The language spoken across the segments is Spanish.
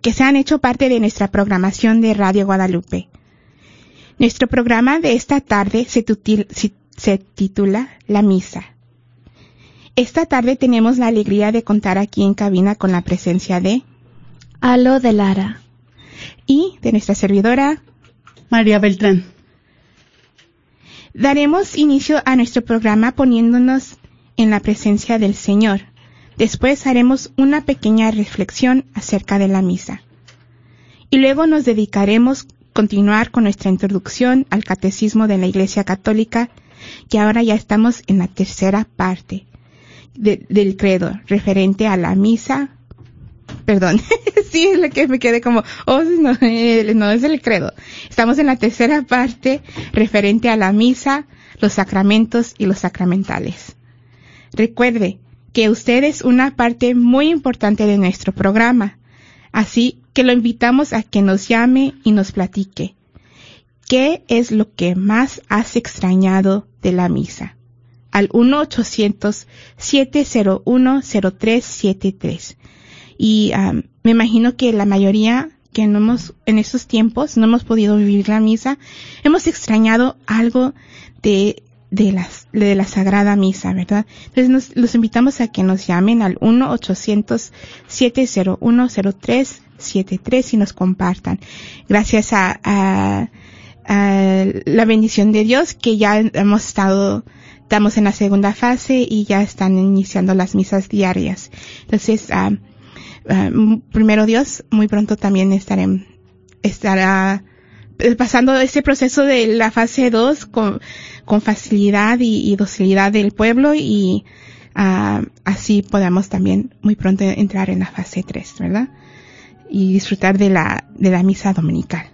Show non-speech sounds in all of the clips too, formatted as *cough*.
que se han hecho parte de nuestra programación de Radio Guadalupe. Nuestro programa de esta tarde se, se titula La Misa. Esta tarde tenemos la alegría de contar aquí en cabina con la presencia de Alo de Lara y de nuestra servidora María Beltrán. Daremos inicio a nuestro programa poniéndonos en la presencia del Señor. Después haremos una pequeña reflexión acerca de la misa. Y luego nos dedicaremos a continuar con nuestra introducción al catecismo de la Iglesia Católica, que ahora ya estamos en la tercera parte del credo, referente a la misa. Perdón, *laughs* sí, es lo que me quedé como, oh, no, eh, no es el credo. Estamos en la tercera parte referente a la misa, los sacramentos y los sacramentales. Recuerde, que usted es una parte muy importante de nuestro programa, así que lo invitamos a que nos llame y nos platique. ¿Qué es lo que más has extrañado de la misa? Al 1-800-701-0373. Y me imagino que la mayoría que no hemos, en estos tiempos, no hemos podido vivir la misa, hemos extrañado algo de de, las, de la Sagrada Misa, ¿verdad? Entonces nos, los invitamos a que nos llamen al 1-800-701-0373 y nos compartan. Gracias a, a, a, la bendición de Dios que ya hemos estado, estamos en la segunda fase y ya están iniciando las misas diarias. Entonces, uh, uh, primero Dios, muy pronto también estaré, estará pasando ese proceso de la fase 2 con, facilidad y, docilidad del pueblo y uh, así podamos también muy pronto entrar en la fase 3, ¿verdad? Y disfrutar de la, de la misa dominical.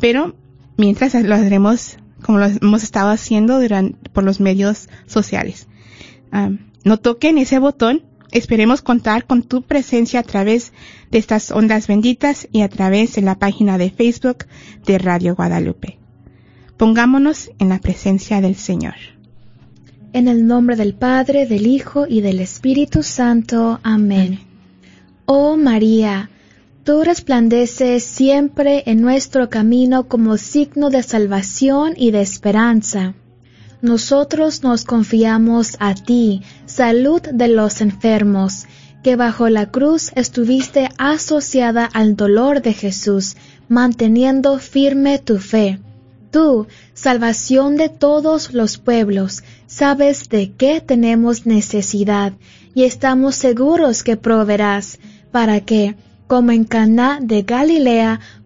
Pero mientras lo haremos como lo hemos estado haciendo durante, por los medios sociales. Uh, no toquen ese botón Esperemos contar con tu presencia a través de estas ondas benditas y a través de la página de Facebook de Radio Guadalupe. Pongámonos en la presencia del Señor. En el nombre del Padre, del Hijo y del Espíritu Santo. Amén. Oh María, tú resplandeces siempre en nuestro camino como signo de salvación y de esperanza. Nosotros nos confiamos a ti, salud de los enfermos, que bajo la cruz estuviste asociada al dolor de Jesús, manteniendo firme tu fe. Tú, salvación de todos los pueblos, sabes de qué tenemos necesidad y estamos seguros que proveerás para que, como en Caná de Galilea,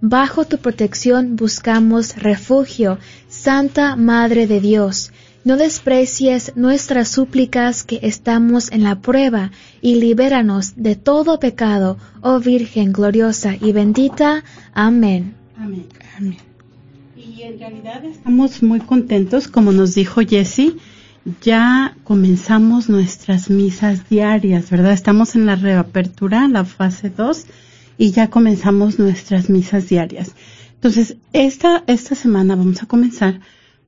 Bajo tu protección buscamos refugio, Santa Madre de Dios. No desprecies nuestras súplicas que estamos en la prueba y libéranos de todo pecado, oh Virgen gloriosa y bendita. Amén. Amén. Amén. Y en realidad estamos muy contentos, como nos dijo Jessie, ya comenzamos nuestras misas diarias, ¿verdad? Estamos en la reapertura, la fase 2 y ya comenzamos nuestras misas diarias. Entonces, esta, esta semana vamos a comenzar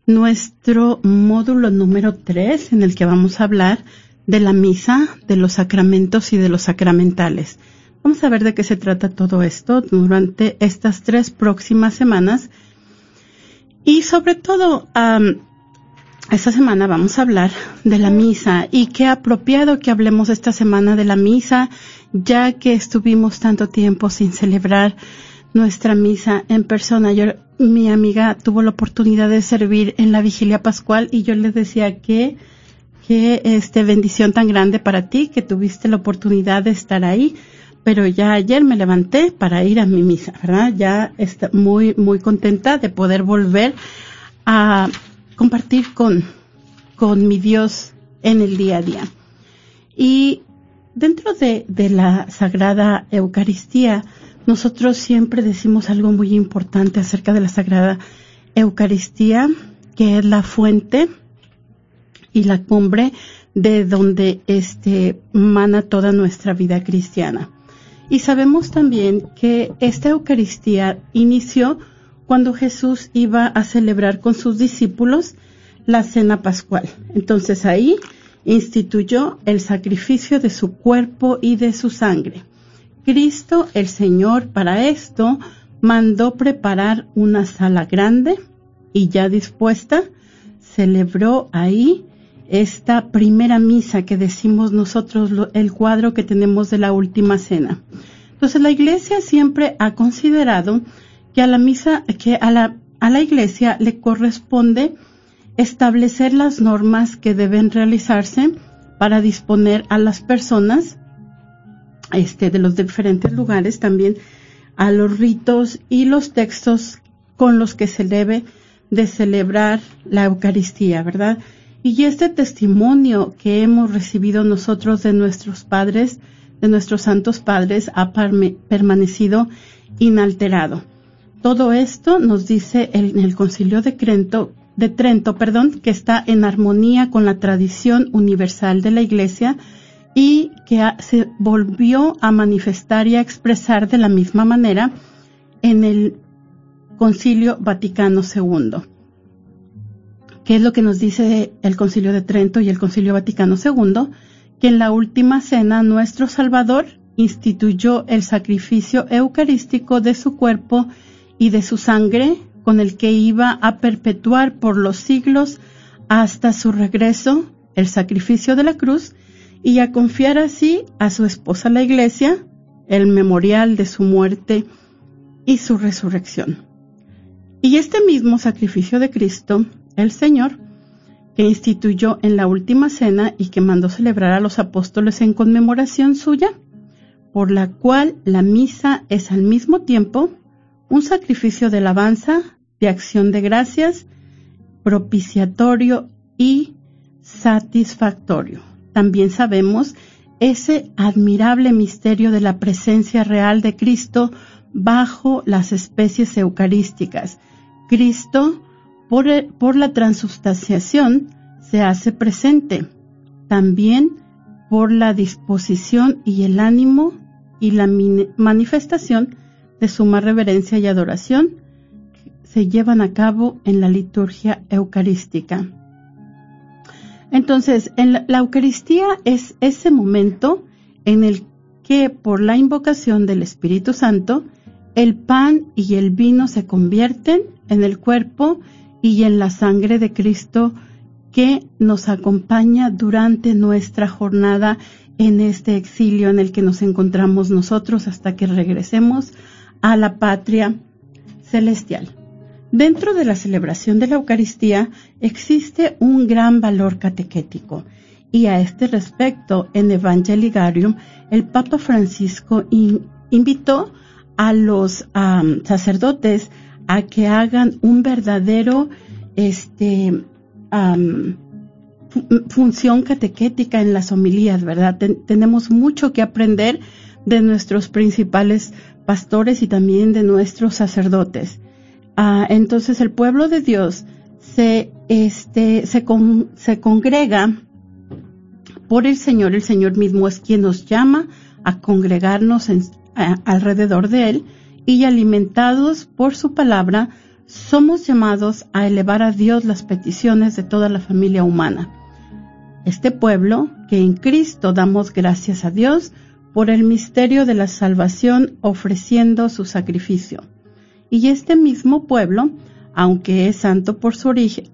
nuestro módulo número 3 en el que vamos a hablar de la misa, de los sacramentos y de los sacramentales. Vamos a ver de qué se trata todo esto durante estas tres próximas semanas. Y sobre todo, esta semana vamos a hablar de la misa y qué apropiado que hablemos esta semana de la misa ya que estuvimos tanto tiempo sin celebrar nuestra misa en persona. Yo, mi amiga tuvo la oportunidad de servir en la vigilia pascual y yo le decía que, que este bendición tan grande para ti, que tuviste la oportunidad de estar ahí. Pero ya ayer me levanté para ir a mi misa, ¿verdad? Ya está muy, muy contenta de poder volver a compartir con, con mi Dios en el día a día. Y dentro de, la Sagrada Eucaristía, nosotros siempre decimos algo muy importante acerca de la Sagrada Eucaristía, que es la fuente y la cumbre de donde este mana toda nuestra vida cristiana. Y sabemos también que esta Eucaristía inició cuando Jesús iba a celebrar con sus discípulos la cena pascual. Entonces ahí instituyó el sacrificio de su cuerpo y de su sangre. Cristo el Señor para esto mandó preparar una sala grande y ya dispuesta, celebró ahí esta primera misa que decimos nosotros, el cuadro que tenemos de la última cena. Entonces la iglesia siempre ha considerado que a la misa, que a la, a la iglesia le corresponde establecer las normas que deben realizarse para disponer a las personas este, de los diferentes lugares también a los ritos y los textos con los que se debe de celebrar la Eucaristía, ¿verdad? Y este testimonio que hemos recibido nosotros de nuestros padres, de nuestros santos padres, ha permanecido inalterado. Todo esto nos dice en el Concilio de Trento, de Trento, perdón, que está en armonía con la tradición universal de la Iglesia y que se volvió a manifestar y a expresar de la misma manera en el Concilio Vaticano II. ¿Qué es lo que nos dice el Concilio de Trento y el Concilio Vaticano II? Que en la última cena nuestro Salvador instituyó el sacrificio eucarístico de su cuerpo y de su sangre con el que iba a perpetuar por los siglos hasta su regreso el sacrificio de la cruz y a confiar así a su esposa la iglesia el memorial de su muerte y su resurrección. Y este mismo sacrificio de Cristo, el Señor, que instituyó en la última cena y que mandó celebrar a los apóstoles en conmemoración suya, por la cual la misa es al mismo tiempo un sacrificio de alabanza, de acción de gracias, propiciatorio y satisfactorio también sabemos ese admirable misterio de la presencia real de Cristo bajo las especies eucarísticas. Cristo, por, la transustanciación, se hace presente. También por la disposición y el ánimo y la manifestación de suma reverencia y adoración se llevan a cabo en la liturgia eucarística. Entonces, en la, Eucaristía es ese momento en el que por la invocación del Espíritu Santo, el pan y el vino se convierten en el cuerpo y en la sangre de Cristo que nos acompaña durante nuestra jornada en este exilio en el que nos encontramos nosotros hasta que regresemos a la patria celestial. Dentro de la celebración de la Eucaristía existe un gran valor catequético y a este respecto en Evangeligarium el Papa Francisco invitó a los sacerdotes a que hagan un verdadero este, función catequética en las homilías, ¿verdad? tenemos mucho que aprender de nuestros principales pastores y también de nuestros sacerdotes. Ah, entonces el pueblo de Dios se, este, se, se congrega por el Señor. El Señor mismo es quien nos llama a congregarnos alrededor de Él y alimentados por su palabra, somos llamados a elevar a Dios las peticiones de toda la familia humana. Este pueblo, que en Cristo damos gracias a Dios por el misterio de la salvación ofreciendo su sacrificio. Y este mismo pueblo, aunque es santo por su origen,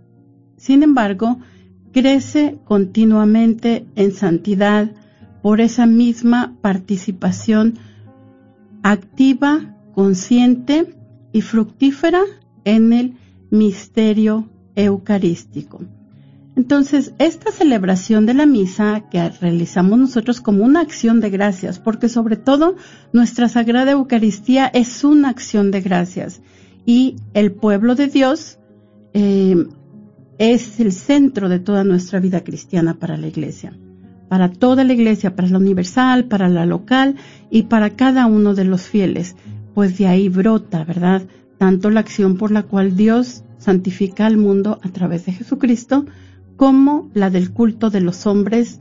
sin embargo, crece continuamente en santidad por esa misma participación activa, consciente y fructífera en el misterio eucarístico. Entonces, esta celebración de la misa que realizamos nosotros como una acción de gracias, porque sobre todo nuestra Sagrada Eucaristía es una acción de gracias y el pueblo de Dios eh, es el centro de toda nuestra vida cristiana para la Iglesia. para toda la iglesia, para la universal, para la local y para cada uno de los fieles, pues de ahí brota, ¿verdad? Tanto la acción por la cual Dios santifica al mundo a través de Jesucristo, como la del culto de los hombres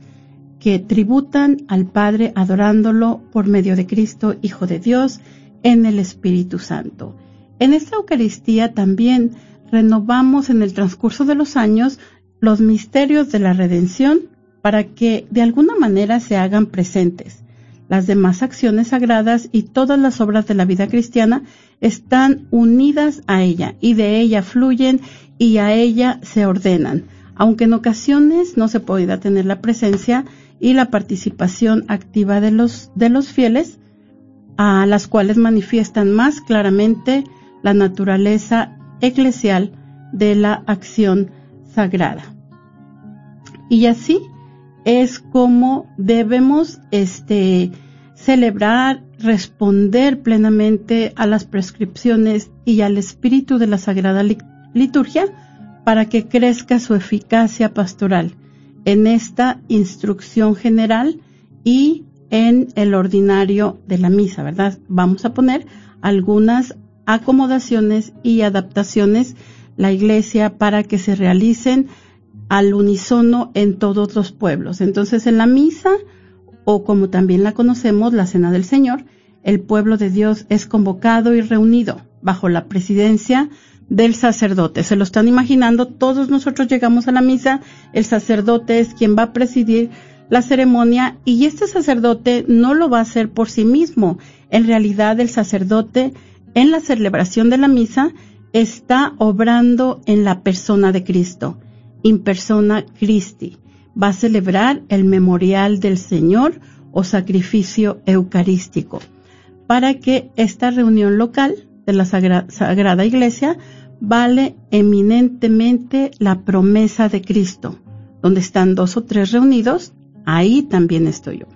que tributan al Padre adorándolo por medio de Cristo, Hijo de Dios, en el Espíritu Santo. En esta Eucaristía también renovamos en el transcurso de los años los misterios de la redención para que de alguna manera se hagan presentes. Las demás acciones sagradas y todas las obras de la vida cristiana están unidas a ella y de ella fluyen y a ella se ordenan, aunque en ocasiones no se pueda tener la presencia y la participación activa de los, de los fieles, a las cuales manifiestan más claramente la naturaleza eclesial de la acción sagrada. Y así es como debemos este, celebrar, responder plenamente a las prescripciones y al espíritu de la Sagrada Liturgia para que crezca su eficacia pastoral en esta instrucción general y en el ordinario de la misa, ¿verdad? Vamos a poner algunas acomodaciones y adaptaciones la iglesia para que se realicen al unísono en todos los pueblos. Entonces, en la misa, o como también la conocemos, la Cena del Señor, el pueblo de Dios es convocado y reunido bajo la presidencia del sacerdote. Se lo están imaginando, todos nosotros llegamos a la misa, el sacerdote es quien va a presidir la ceremonia y este sacerdote no lo va a hacer por sí mismo. En realidad el sacerdote en la celebración de la misa está obrando en la persona de Cristo, in persona Christi. Va a celebrar el memorial del Señor o sacrificio eucarístico para que esta reunión local de la Sagrada Iglesia vale eminentemente la promesa de Cristo. Donde están dos o tres reunidos, ahí también estoy yo.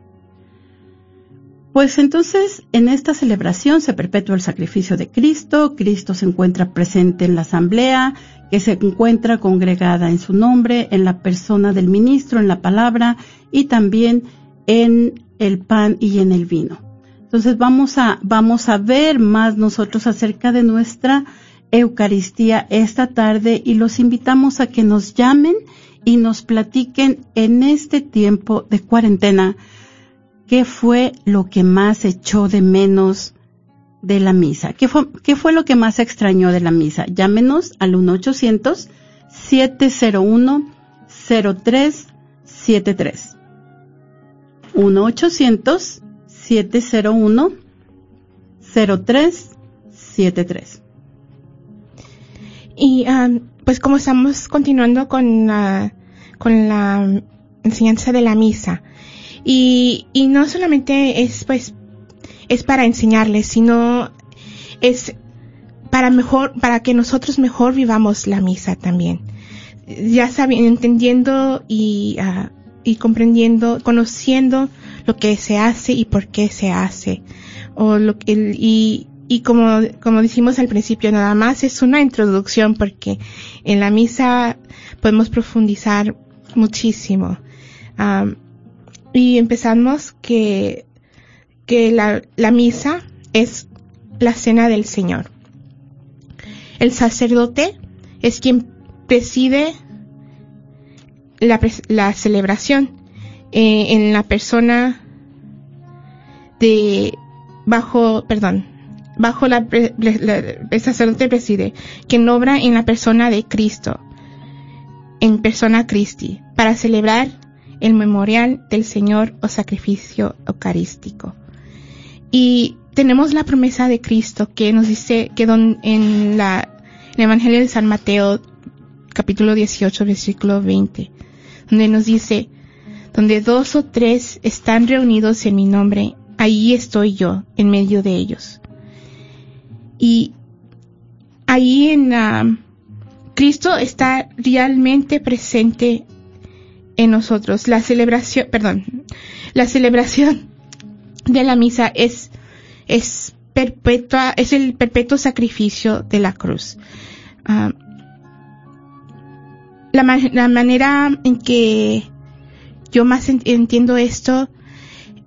Pues entonces en esta celebración se perpetúa el sacrificio de Cristo, Cristo se encuentra presente en la asamblea, que se encuentra congregada en su nombre, en la persona del ministro, en la palabra y también en el pan y en el vino. Entonces vamos a, vamos a ver más nosotros acerca de nuestra Eucaristía esta tarde y los invitamos a que nos llamen y nos platiquen en este tiempo de cuarentena qué fue lo que más echó de menos de la misa. ¿Qué fue, qué fue lo que más extrañó de la misa? Llámenos al 1-800-701-0373. 1-800-701-0373. Y um, pues como estamos continuando con la, con la enseñanza de la misa, y, y no solamente es pues, es para enseñarles, sino es para mejor, para que nosotros mejor vivamos la misa también. Ya sabiendo, entendiendo y, uh, y comprendiendo, conociendo lo que se hace y por qué se hace. O lo y, y como, como dijimos al principio, nada más es una introducción porque en la misa podemos profundizar muchísimo. y empezamos que, que la, la misa es la cena del Señor. El sacerdote es quien preside la, la celebración eh, en la persona de bajo, perdón, bajo la, el sacerdote preside, quien obra en la persona de Cristo, en persona Christi, para celebrar el memorial del Señor o sacrificio eucarístico. Y tenemos la promesa de Cristo que nos dice que en la, el Evangelio de San Mateo, capítulo 18, versículo 20, donde nos dice, donde dos o tres están reunidos en mi nombre, ahí estoy yo en medio de ellos. Y ahí en Cristo está realmente presente en nosotros. La celebración, perdón, la celebración de la misa es, es perpetua, es el perpetuo sacrificio de la cruz. Ah, la, la, manera en que, yo más entiendo esto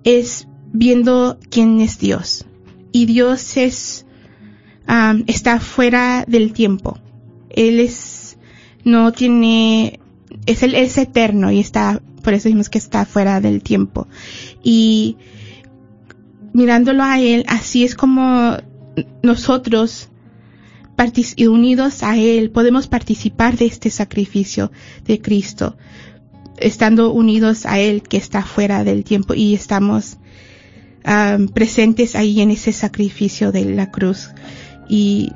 es viendo quién es Dios. Y Dios es, está fuera del tiempo. Él es, no tiene, es, el, es eterno y está, por eso decimos que está fuera del tiempo. Y mirándolo a Él, así es como nosotros, unidos a Él, podemos participar de este sacrificio de Cristo, estando unidos a Él que está fuera del tiempo y estamos presentes ahí en ese sacrificio de la cruz. Y,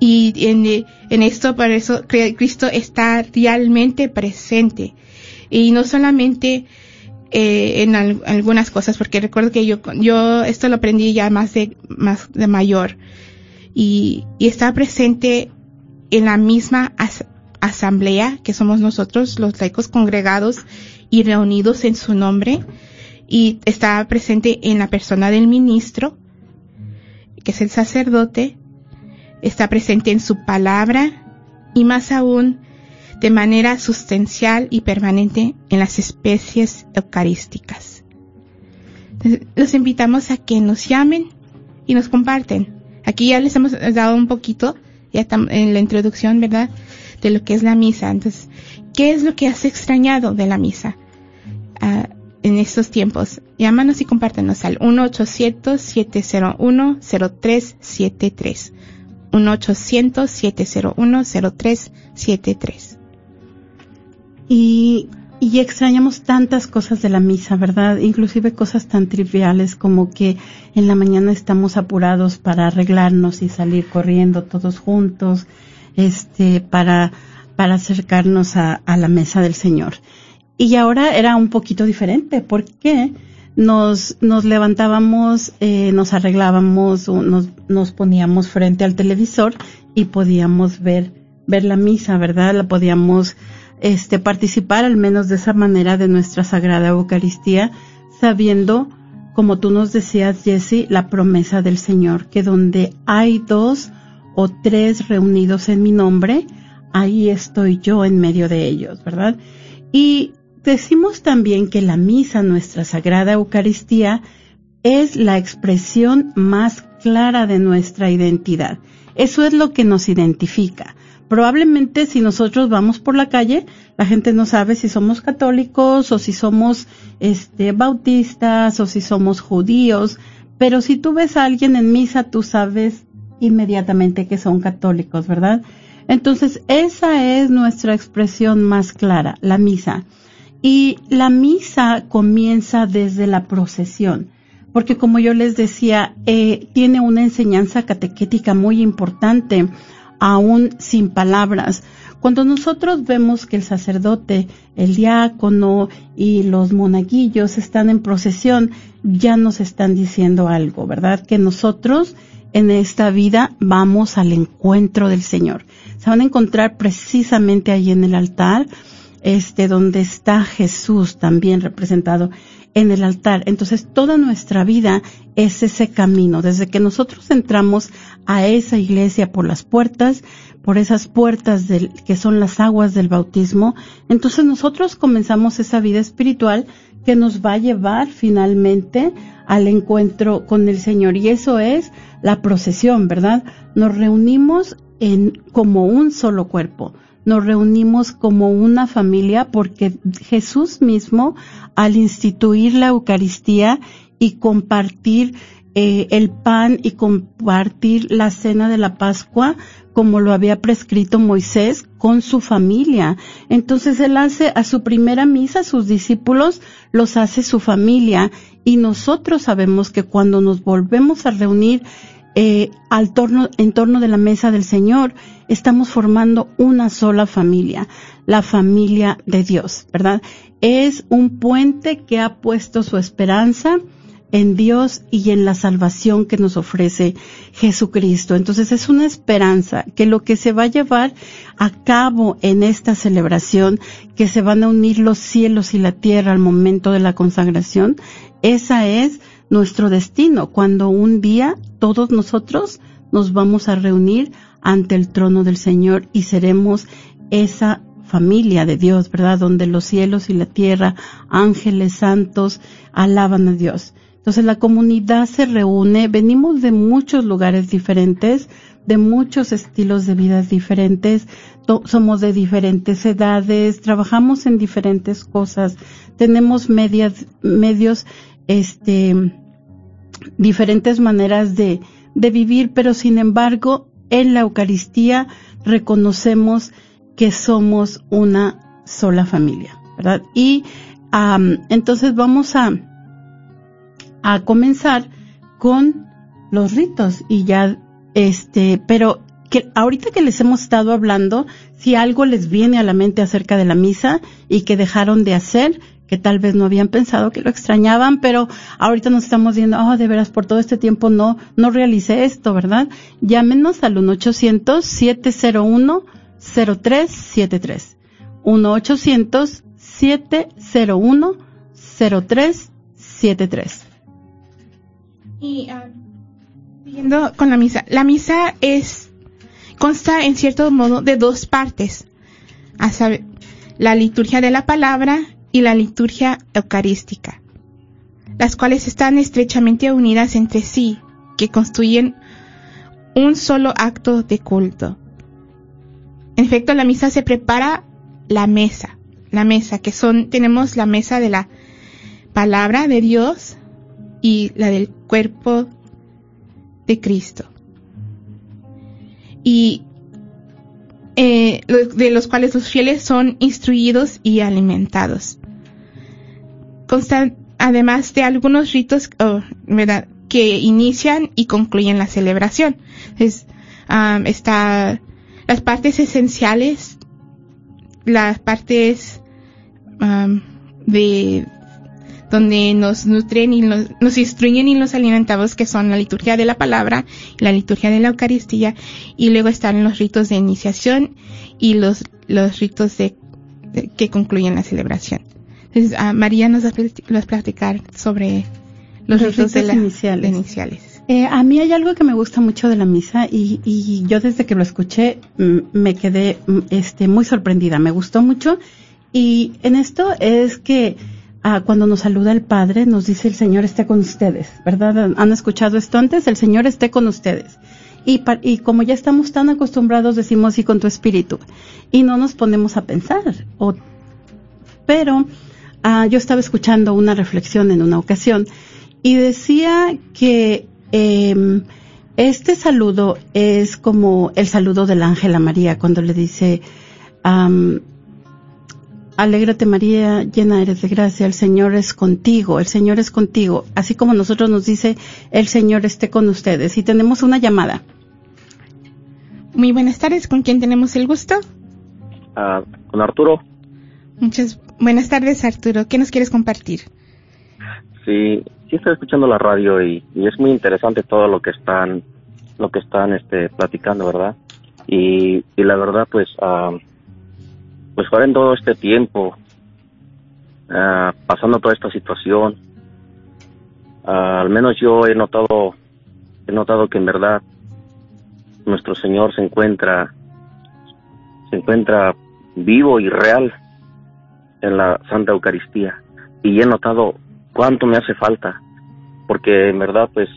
y en, en esto, por eso Cristo está realmente presente. Y no solamente eh, en algunas cosas, porque recuerdo que yo, yo esto lo aprendí ya más de, más de mayor. Y, y está presente en la misma asamblea que somos nosotros, los laicos congregados y reunidos en su nombre. Y está presente en la persona del ministro, que es el sacerdote. Está presente en su palabra y más aún de manera sustancial y permanente en las especies eucarísticas. Los invitamos a que nos llamen y nos comparten. Aquí ya les hemos dado un poquito, ya en la introducción, ¿verdad? De lo que es la misa. Entonces, ¿qué es lo que has extrañado de la misa uh, en estos tiempos? Llámanos y compártenos al 1-800-701-0373. 1-800-701-0373. Y, y extrañamos tantas cosas de la misa, ¿verdad? Inclusive cosas tan triviales como que en la mañana estamos apurados para arreglarnos y salir corriendo todos juntos, este, para, para acercarnos a, la mesa del Señor. Y ahora era un poquito diferente, porque nos, nos levantábamos, eh, nos arreglábamos, nos, nos poníamos frente al televisor y podíamos ver, ver la misa, ¿verdad? La podíamos este, participar al menos de esa manera de nuestra Sagrada Eucaristía, sabiendo, como tú nos decías, Jesse, la promesa del Señor, que donde hay dos o tres reunidos en mi nombre, ahí estoy yo en medio de ellos, ¿verdad? Y decimos también que la misa, nuestra Sagrada Eucaristía, es la expresión más clara de nuestra identidad. Eso es lo que nos identifica. Probablemente si nosotros vamos por la calle, la gente no sabe si somos católicos o si somos este bautistas o si somos judíos, pero si tú ves a alguien en misa, tú sabes inmediatamente que son católicos, ¿verdad? Entonces, esa es nuestra expresión más clara, la misa. Y la misa comienza desde la procesión, porque como yo les decía, eh, tiene una enseñanza catequética muy importante aún sin palabras. Cuando nosotros vemos que el sacerdote, el diácono y los monaguillos están en procesión, ya nos están diciendo algo, ¿verdad? Que nosotros en esta vida vamos al encuentro del Señor. Se van a encontrar precisamente ahí en el altar, este, donde está Jesús también representado en el altar. Entonces toda nuestra vida es ese camino. Desde que nosotros entramos a esa iglesia por las puertas, por esas puertas del, que son las aguas del bautismo, entonces nosotros comenzamos esa vida espiritual que nos va a llevar finalmente al encuentro con el Señor. Y eso es la procesión, ¿verdad? Nos reunimos en, como un solo cuerpo nos reunimos como una familia porque Jesús mismo, al instituir la Eucaristía y compartir eh, el pan y compartir la cena de la Pascua, como lo había prescrito Moisés, con su familia. Entonces él hace a su primera misa, sus discípulos los hace su familia. Y nosotros sabemos que cuando nos volvemos a reunir eh, al torno, en torno de la mesa del Señor, estamos formando una sola familia, la familia de Dios, ¿verdad? Es un puente que ha puesto su esperanza en Dios y en la salvación que nos ofrece Jesucristo. Entonces es una esperanza que lo que se va a llevar a cabo en esta celebración, que se van a unir los cielos y la tierra al momento de la consagración, esa es nuestro destino, cuando un día todos nosotros nos vamos a reunir ante el trono del Señor y seremos esa familia de Dios, ¿verdad? Donde los cielos y la tierra, ángeles santos, alaban a Dios. Entonces la comunidad se reúne, venimos de muchos lugares diferentes, de muchos estilos de vida diferentes, somos de diferentes edades, trabajamos en diferentes cosas, tenemos medias, medios, este, diferentes maneras de, de vivir, pero sin embargo, en la Eucaristía reconocemos que somos una sola familia, ¿verdad? Y entonces vamos a, a comenzar con los ritos y ya, este, pero que ahorita que les hemos estado hablando, si algo les viene a la mente acerca de la misa y que dejaron de hacer, tal vez no habían pensado que lo extrañaban, pero ahorita nos estamos viendo, oh, de veras, por todo este tiempo no, no realicé esto, ¿verdad? Llámenos al 1-800-701-0373. 1-800-701-0373. Y uh, siguiendo con la misa, la misa es, consta en cierto modo de dos partes, a saber, la liturgia de la palabra y la liturgia eucarística, las cuales están estrechamente unidas entre sí, que construyen un solo acto de culto. En efecto, la misa se prepara la mesa, la mesa, que son, tenemos la mesa de la palabra de Dios y la del cuerpo de Cristo. Y eh, de los cuales los fieles son instruidos y alimentados constan además de algunos ritos oh, que inician y concluyen la celebración. Es, está las partes esenciales, las partes de donde nos nutren y nos, instruyen y nos alimentamos, que son la liturgia de la palabra, la liturgia de la Eucaristía, y luego están los ritos de iniciación y los, los ritos de, que concluyen la celebración. Ah, María nos va a platicar sobre los, ritos, de iniciales. Eh, a mí hay algo que me gusta mucho de la misa y, yo desde que lo escuché mm, me quedé mm, este, muy sorprendida, me gustó mucho y en esto es que ah, cuando nos saluda el Padre nos dice el Señor esté con ustedes, ¿verdad? ¿Han escuchado esto antes? El Señor esté con ustedes. Y, y como ya estamos tan acostumbrados decimos y con tu espíritu y no nos ponemos a pensar. O, pero Ah, yo estaba escuchando una reflexión en una ocasión y decía que em, este saludo es como el saludo del ángel a María cuando le dice, Alégrate María, llena eres de gracia, el Señor es contigo, el Señor es contigo, así como nosotros nos dice, el Señor esté con ustedes. Y tenemos una llamada. Muy buenas tardes, ¿con quién tenemos el gusto? Ah, con Arturo. Muchas buenas tardes, Arturo. ¿Qué nos quieres compartir? Sí, sí estoy escuchando la radio y, es muy interesante todo lo que están, lo que están, este, platicando, ¿verdad? Y, y la verdad, pues, uh, pues ahora en todo este tiempo, uh, pasando toda esta situación, uh, al menos yo he notado, he notado que en verdad nuestro Señor se encuentra, se encuentra vivo y real en la Santa Eucaristía. Y he notado cuánto me hace falta, porque en verdad pues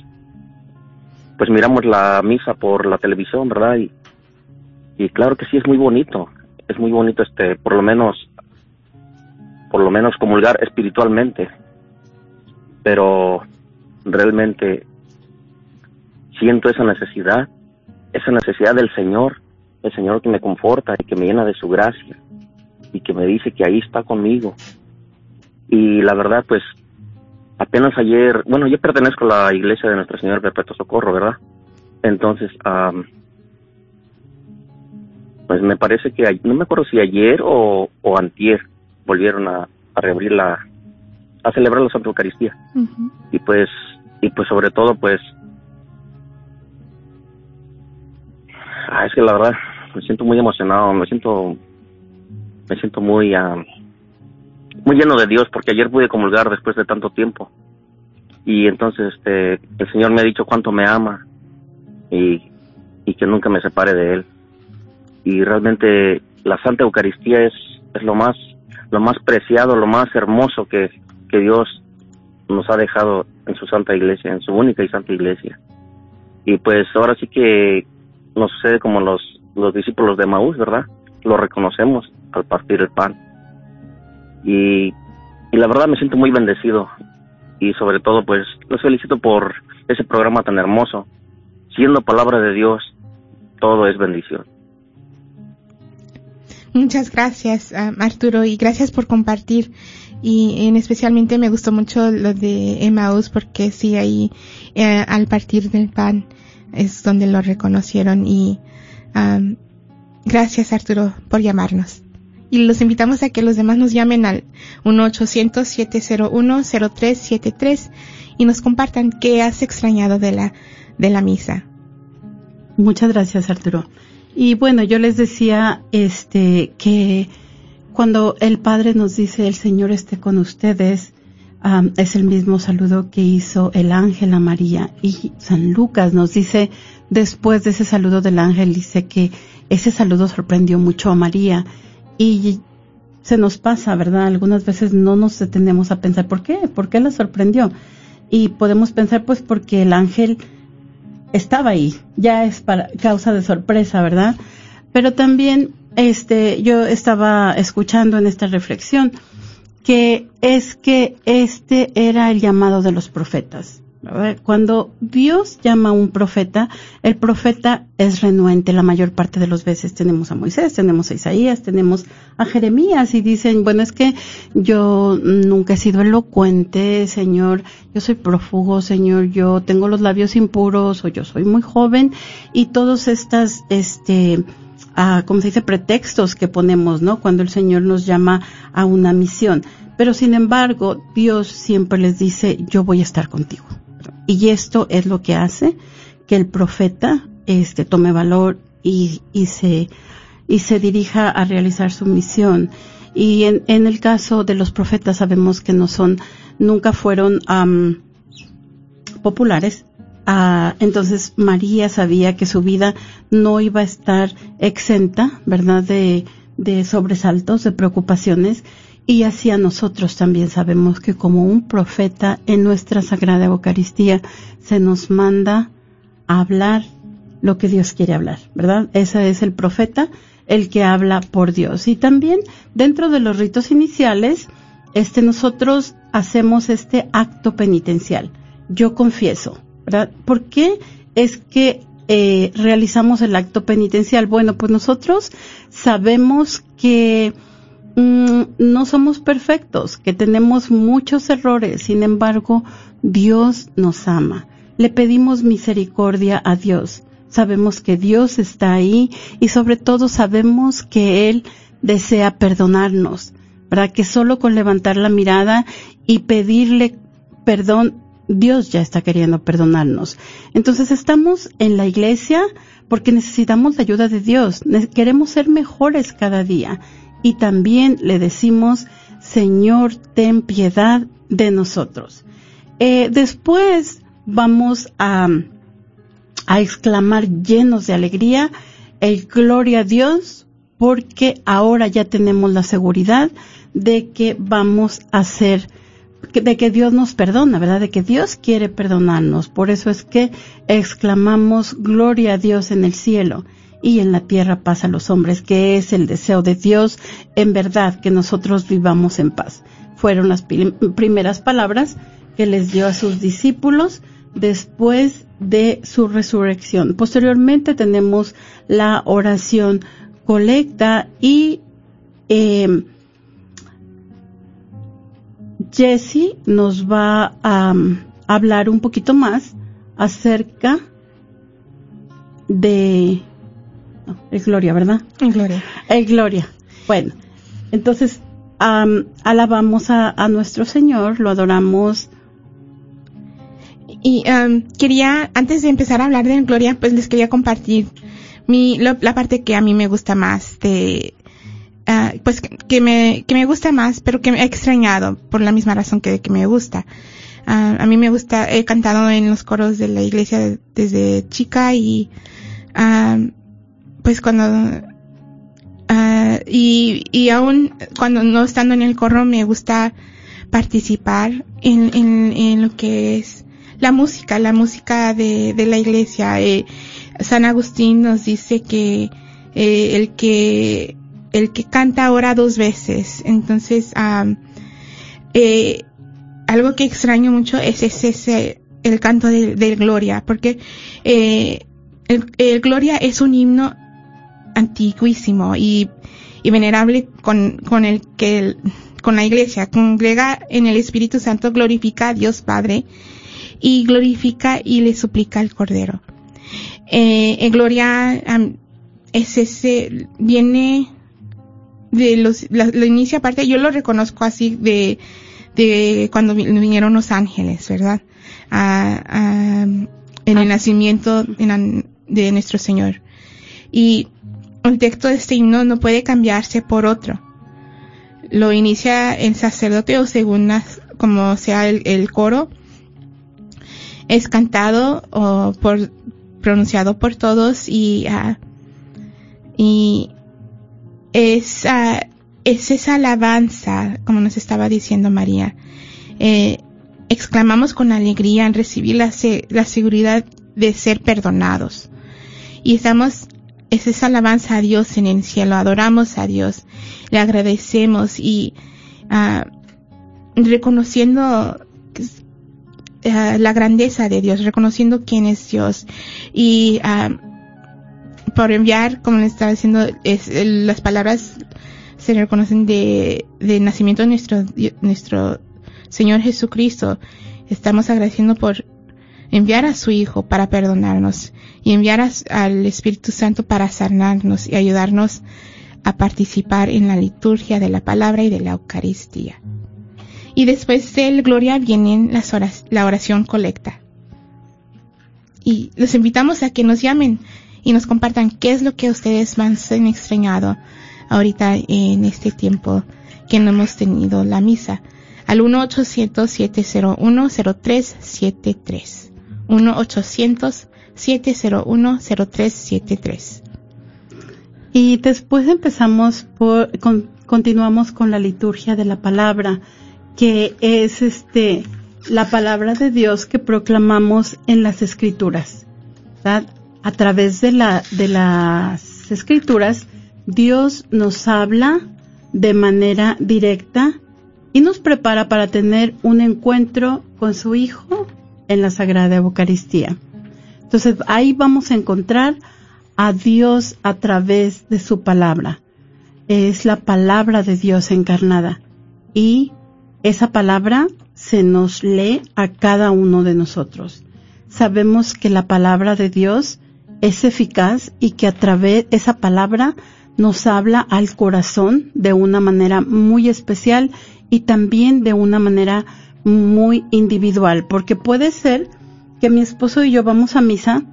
pues miramos la misa por la televisión, ¿verdad? Y, y claro que sí es muy bonito, es muy bonito este, por lo menos por lo menos comulgar espiritualmente, pero realmente siento esa necesidad, esa necesidad del Señor, el Señor que me conforta y que me llena de su gracia y que me dice que ahí está conmigo. Y la verdad, pues, apenas ayer, bueno, yo pertenezco a la iglesia de Nuestro Señor Perpetuo Socorro, ¿verdad? Entonces, pues me parece que, no me acuerdo si ayer o, o antier volvieron a, a reabrir la, a celebrar la Santa Eucaristía. Y pues, y pues sobre todo, pues, ah, es que la verdad, me siento muy emocionado, me siento me siento muy uh, muy lleno de Dios porque ayer pude comulgar después de tanto tiempo y entonces este el Señor me ha dicho cuánto me ama y, y que nunca me separe de él y realmente la Santa Eucaristía es, es lo más lo más preciado, lo más hermoso que, que Dios nos ha dejado en su Santa Iglesia, en su única y Santa Iglesia. Y pues ahora sí que nos sucede como los, los discípulos de Maús, ¿verdad? Lo reconocemos al partir el pan. Y, y la verdad me siento muy bendecido y sobre todo pues los felicito por ese programa tan hermoso. Siendo palabra de Dios, todo es bendición. Muchas gracias, Arturo, y gracias por compartir. Y en especialmente me gustó mucho lo de Emmaus porque sí, ahí eh, al partir del pan es donde lo reconocieron y gracias Arturo por llamarnos. Y los invitamos a que los demás nos llamen al 1-800-701-0373 y nos compartan qué has extrañado de la, de la misa. Muchas gracias Arturo. Y bueno, yo les decía, este, que cuando el Padre nos dice el Señor esté con ustedes, es el mismo saludo que hizo el ángel a María. Y San Lucas nos dice, después de ese saludo del ángel, dice que ese saludo sorprendió mucho a María. Y se nos pasa, ¿verdad? Algunas veces no nos detenemos a pensar, ¿por qué? ¿Por qué la sorprendió? Y podemos pensar, pues, porque el ángel estaba ahí, ya es para causa de sorpresa, ¿verdad? Pero también este yo estaba escuchando en esta reflexión que es que este era el llamado de los profetas. Cuando Dios llama a un profeta, el profeta es renuente la mayor parte de las veces. Tenemos a Moisés, tenemos a Isaías, tenemos a Jeremías y dicen, bueno, es que yo nunca he sido elocuente, Señor, yo soy prófugo, Señor, yo tengo los labios impuros o yo soy muy joven y todos estas, este, ah, como se dice, pretextos que ponemos, ¿no? Cuando el Señor nos llama a una misión. Pero sin embargo, Dios siempre les dice, yo voy a estar contigo. Y esto es lo que hace que el profeta este, tome valor y, y, se, y se dirija a realizar su misión. Y en, en el caso de los profetas sabemos que no son, nunca fueron populares. Ah, entonces María sabía que su vida no iba a estar exenta, ¿verdad? De, de sobresaltos, de preocupaciones, y así a nosotros también sabemos que como un profeta en nuestra Sagrada Eucaristía se nos manda a hablar lo que Dios quiere hablar, ¿verdad? Ese es el profeta, el que habla por Dios. Y también dentro de los ritos iniciales, este, nosotros hacemos este acto penitencial. Yo confieso, ¿verdad? ¿Por qué es que eh, realizamos el acto penitencial? Bueno, pues nosotros sabemos que Mm, no somos perfectos, que tenemos muchos errores, sin embargo, Dios nos ama. Le pedimos misericordia a Dios. Sabemos que Dios está ahí y sobre todo sabemos que Él desea perdonarnos, para que solo con levantar la mirada y pedirle perdón, Dios ya está queriendo perdonarnos. Entonces estamos en la iglesia porque necesitamos la ayuda de Dios, queremos ser mejores cada día y también le decimos, Señor, ten piedad de nosotros. Eh, después vamos a, a exclamar llenos de alegría el gloria a Dios porque ahora ya tenemos la seguridad de que vamos a ser de que Dios nos perdona, ¿verdad? De que Dios quiere perdonarnos. Por eso es que exclamamos gloria a Dios en el cielo y en la tierra paz a los hombres, que es el deseo de Dios, en verdad, que nosotros vivamos en paz. Fueron las primeras palabras que les dio a sus discípulos después de su resurrección. Posteriormente tenemos la oración colecta y eh, Jesse nos va a hablar un poquito más acerca de es Gloria, ¿verdad? Es Gloria. Es Gloria. Bueno, entonces alabamos a, nuestro Señor, lo adoramos. Y quería, antes de empezar a hablar de Gloria, pues les quería compartir mi, la parte que a mí me gusta más de, ah, pues que me, que me gusta más, pero que me he extrañado por la misma razón que, que me gusta. Ah, a mí me gusta, he cantado en los coros de la iglesia desde chica y pues cuando uh, y, y aún cuando no estando en el coro me gusta participar en, en, en lo que es la música, la música de, de la iglesia. Eh, San Agustín nos dice que eh, el que el que canta ora dos veces. Entonces, eh, algo que extraño mucho es ese, el canto de, de gloria, porque eh, el, gloria es un himno antiguísimo y, y venerable con, con el que el, con la iglesia congrega en el Espíritu Santo, glorifica a Dios Padre y glorifica y le suplica al Cordero. Eh, en Gloria es ese, viene de los, la, la inicia aparte, yo lo reconozco así de, de cuando vinieron los ángeles, ¿verdad? A, a, en el nacimiento de nuestro Señor. Y el texto de este himno no puede cambiarse por otro. Lo inicia el sacerdote o según las, como sea el, coro, es cantado o por pronunciado por todos y uh, y es uh, es esa alabanza como nos estaba diciendo María eh, exclamamos con alegría en recibir la, la seguridad de ser perdonados y estamos es esa alabanza a Dios en el cielo. Adoramos a Dios. Le agradecemos y uh, reconociendo uh, la grandeza de Dios, reconociendo quién es Dios. Y uh, por enviar, como le estaba diciendo, las palabras se reconocen de, de nacimiento de nuestro, nuestro Señor Jesucristo. Estamos agradeciendo por enviar a su Hijo para perdonarnos y enviar al Espíritu Santo para sanarnos y ayudarnos a participar en la liturgia de la palabra y de la Eucaristía y después del gloria vienen las horas, la oración colecta. Y los invitamos a que nos llamen y nos compartan qué es lo que ustedes más han extrañado ahorita en este tiempo que no hemos tenido la misa. Al 1-800-701-0373. 1-800-701-0373. Y después empezamos por, con, continuamos con la liturgia de la palabra que es este la palabra de Dios que proclamamos en las escrituras. A través de la de las escrituras Dios nos habla de manera directa y nos prepara para tener un encuentro con su Hijo en la Sagrada Eucaristía. Entonces ahí vamos a encontrar a Dios a través de su palabra. Es la palabra de Dios encarnada. Y esa palabra se nos lee a cada uno de nosotros. Sabemos que la palabra de Dios es eficaz y que a través de esa palabra nos habla al corazón de una manera muy especial y también de una manera muy individual, porque puede ser que mi esposo y yo vamos a misa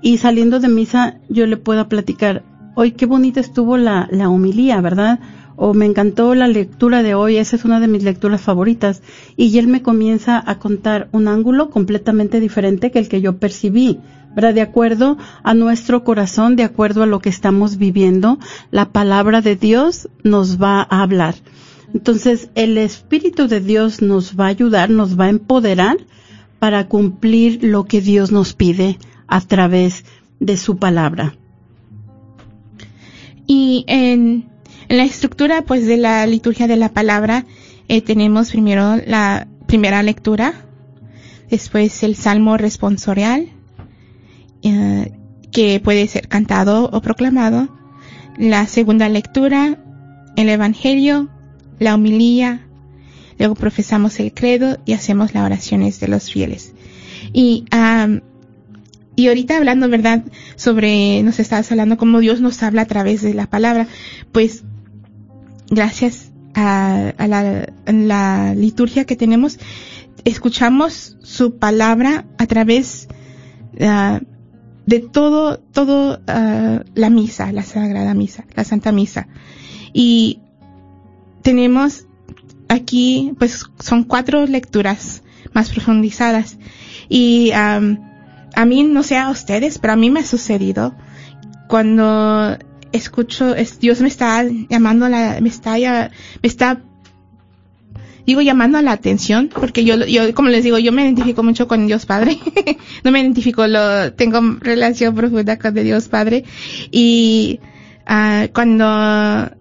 y saliendo de misa yo le pueda platicar, hoy qué bonita estuvo la, la homilía, ¿verdad? o me encantó la lectura de hoy, esa es una de mis lecturas favoritas, y él me comienza a contar un ángulo completamente diferente que el que yo percibí, ¿verdad? De acuerdo a nuestro corazón, de acuerdo a lo que estamos viviendo, la palabra de Dios nos va a hablar. Entonces, el Espíritu de Dios nos va a ayudar, nos va a empoderar para cumplir lo que Dios nos pide a través de su palabra. Y en la estructura, pues, de la liturgia de la palabra, eh, tenemos primero la primera lectura, después el salmo responsorial, eh, que puede ser cantado o proclamado, la segunda lectura, el evangelio, la homilía, luego profesamos el credo y hacemos las oraciones de los fieles. Y, um, y ahorita hablando, ¿verdad? Sobre, nos estabas hablando cómo Dios nos habla a través de la palabra. Pues gracias a, a la, la, liturgia que tenemos, escuchamos su palabra a través uh, de todo, todo uh, la misa, la Sagrada Misa, la Santa Misa. Y tenemos aquí, pues son cuatro lecturas más profundizadas. Y um, a mí, no sé a ustedes, pero a mí me ha sucedido cuando escucho, es, Dios me está llamando, la, me está, me está, digo llamando la atención, porque yo, yo, como les digo, yo me identifico mucho con Dios Padre, *laughs* no me identifico, lo, tengo relación profunda con Dios Padre, y uh, cuando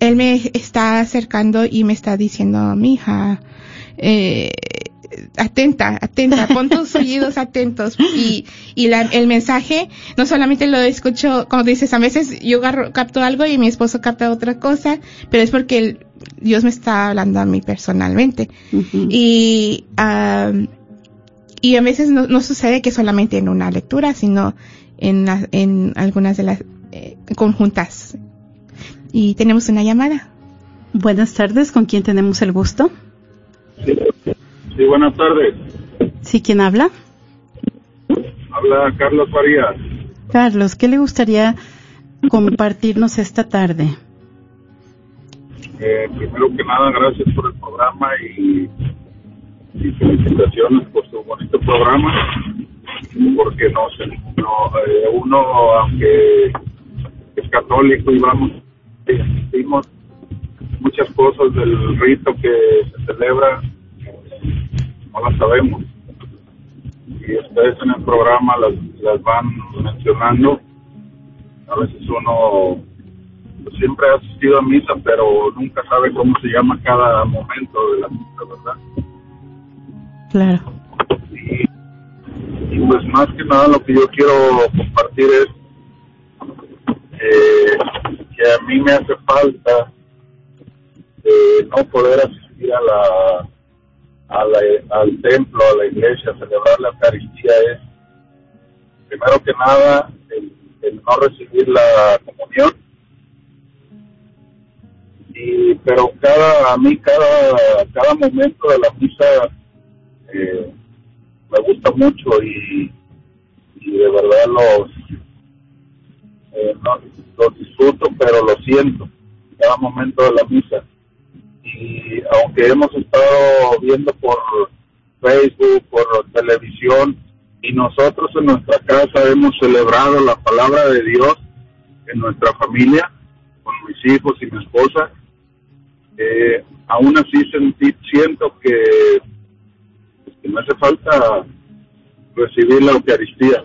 Él me está acercando y me está diciendo, mi hija, eh, atenta, atenta, pon tus *laughs* oídos atentos y, y la, el mensaje no solamente lo escucho, como dices, a veces yo capto algo y mi esposo capta otra cosa, pero es porque el, Dios me está hablando a mí personalmente. Y, y a veces no, no, sucede que solamente en una lectura, sino en, en algunas de las eh, conjuntas. Y tenemos una llamada. Buenas tardes, ¿con quién tenemos el gusto? Sí, buenas tardes. ¿Sí, quién habla? Habla Carlos Farías. Carlos, ¿qué le gustaría compartirnos esta tarde? Eh, primero que nada, gracias por el programa y, felicitaciones por su bonito programa, porque no, no eh, uno, aunque es católico y vamos, asistimos muchas cosas del rito que se celebra no las sabemos. Y ustedes en el programa las, las van mencionando. A veces uno pues, siempre ha asistido a misa, pero nunca sabe cómo se llama cada momento de la misa, ¿verdad? Claro. Y, pues más que nada lo que yo quiero compartir es eh, que a mí me hace falta eh, no poder asistir a la al templo, a la iglesia, a celebrar la Eucaristía es, primero que nada, el, no recibir la comunión. Y, pero cada, a mí cada, cada momento de la misa eh, me gusta mucho y, y de verdad los, eh, no, los disfruto, pero lo siento, cada momento de la misa y aunque hemos estado viendo por Facebook, por televisión, y nosotros en nuestra casa hemos celebrado la palabra de Dios en nuestra familia, con mis hijos y mi esposa, eh, aún así sentí, siento que, que me hace falta recibir la Eucaristía.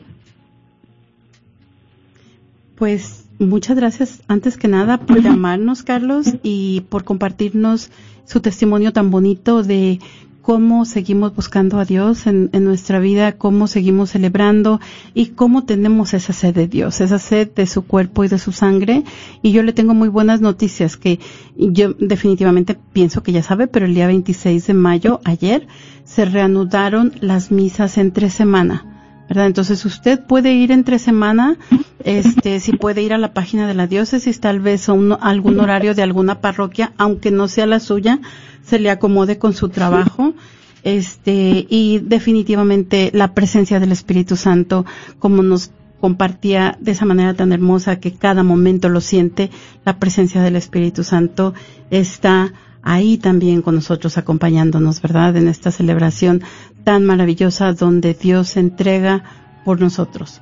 Pues Muchas gracias, antes que nada, por llamarnos, Carlos, y por compartirnos su testimonio tan bonito de cómo seguimos buscando a Dios en, nuestra vida, cómo seguimos celebrando y cómo tenemos esa sed de Dios, esa sed de su cuerpo y de su sangre. Y yo le tengo muy buenas noticias que yo definitivamente pienso que ya sabe, pero el día 26 de mayo, ayer, se reanudaron las misas entre semana ¿verdad? Entonces usted puede ir entre semana, este, si puede ir a la página de la diócesis, tal vez a algún horario de alguna parroquia, aunque no sea la suya, se le acomode con su trabajo. Este, y definitivamente la presencia del Espíritu Santo, como nos compartía de esa manera tan hermosa que cada momento lo siente, la presencia del Espíritu Santo está ahí también con nosotros acompañándonos, ¿verdad? En esta celebración tan maravillosa donde Dios se entrega por nosotros.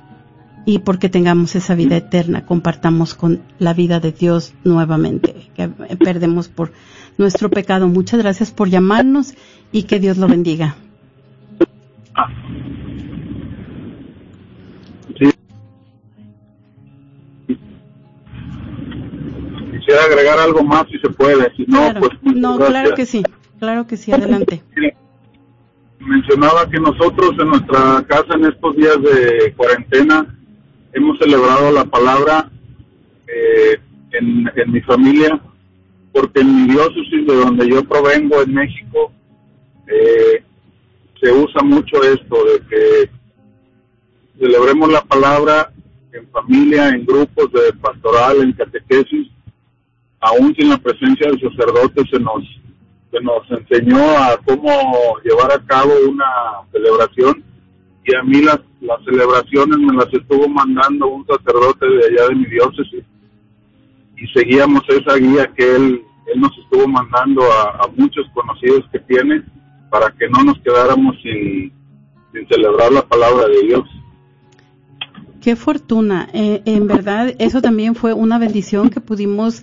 Y porque tengamos esa vida eterna, compartamos con la vida de Dios nuevamente, que perdemos por nuestro pecado. Muchas gracias por llamarnos y que Dios lo bendiga. Quisiera agregar algo más si se puede, si no, pues... No, claro que sí, claro que sí, adelante mencionaba que nosotros en nuestra casa en estos días de cuarentena hemos celebrado la palabra eh, en, mi familia, porque en mi diócesis de donde yo provengo, en México, eh, se usa mucho esto de que celebremos la palabra en familia, en grupos de pastoral, en catequesis, aún sin la presencia del sacerdote se nos que nos enseñó a cómo llevar a cabo una celebración y a mí las, las celebraciones me las estuvo mandando un sacerdote de allá de mi diócesis y seguíamos esa guía que él, él nos estuvo mandando a, muchos conocidos que tiene para que no nos quedáramos sin, sin celebrar la palabra de Dios. qué fortuna. Eh, en verdad, eso también fue una bendición que pudimos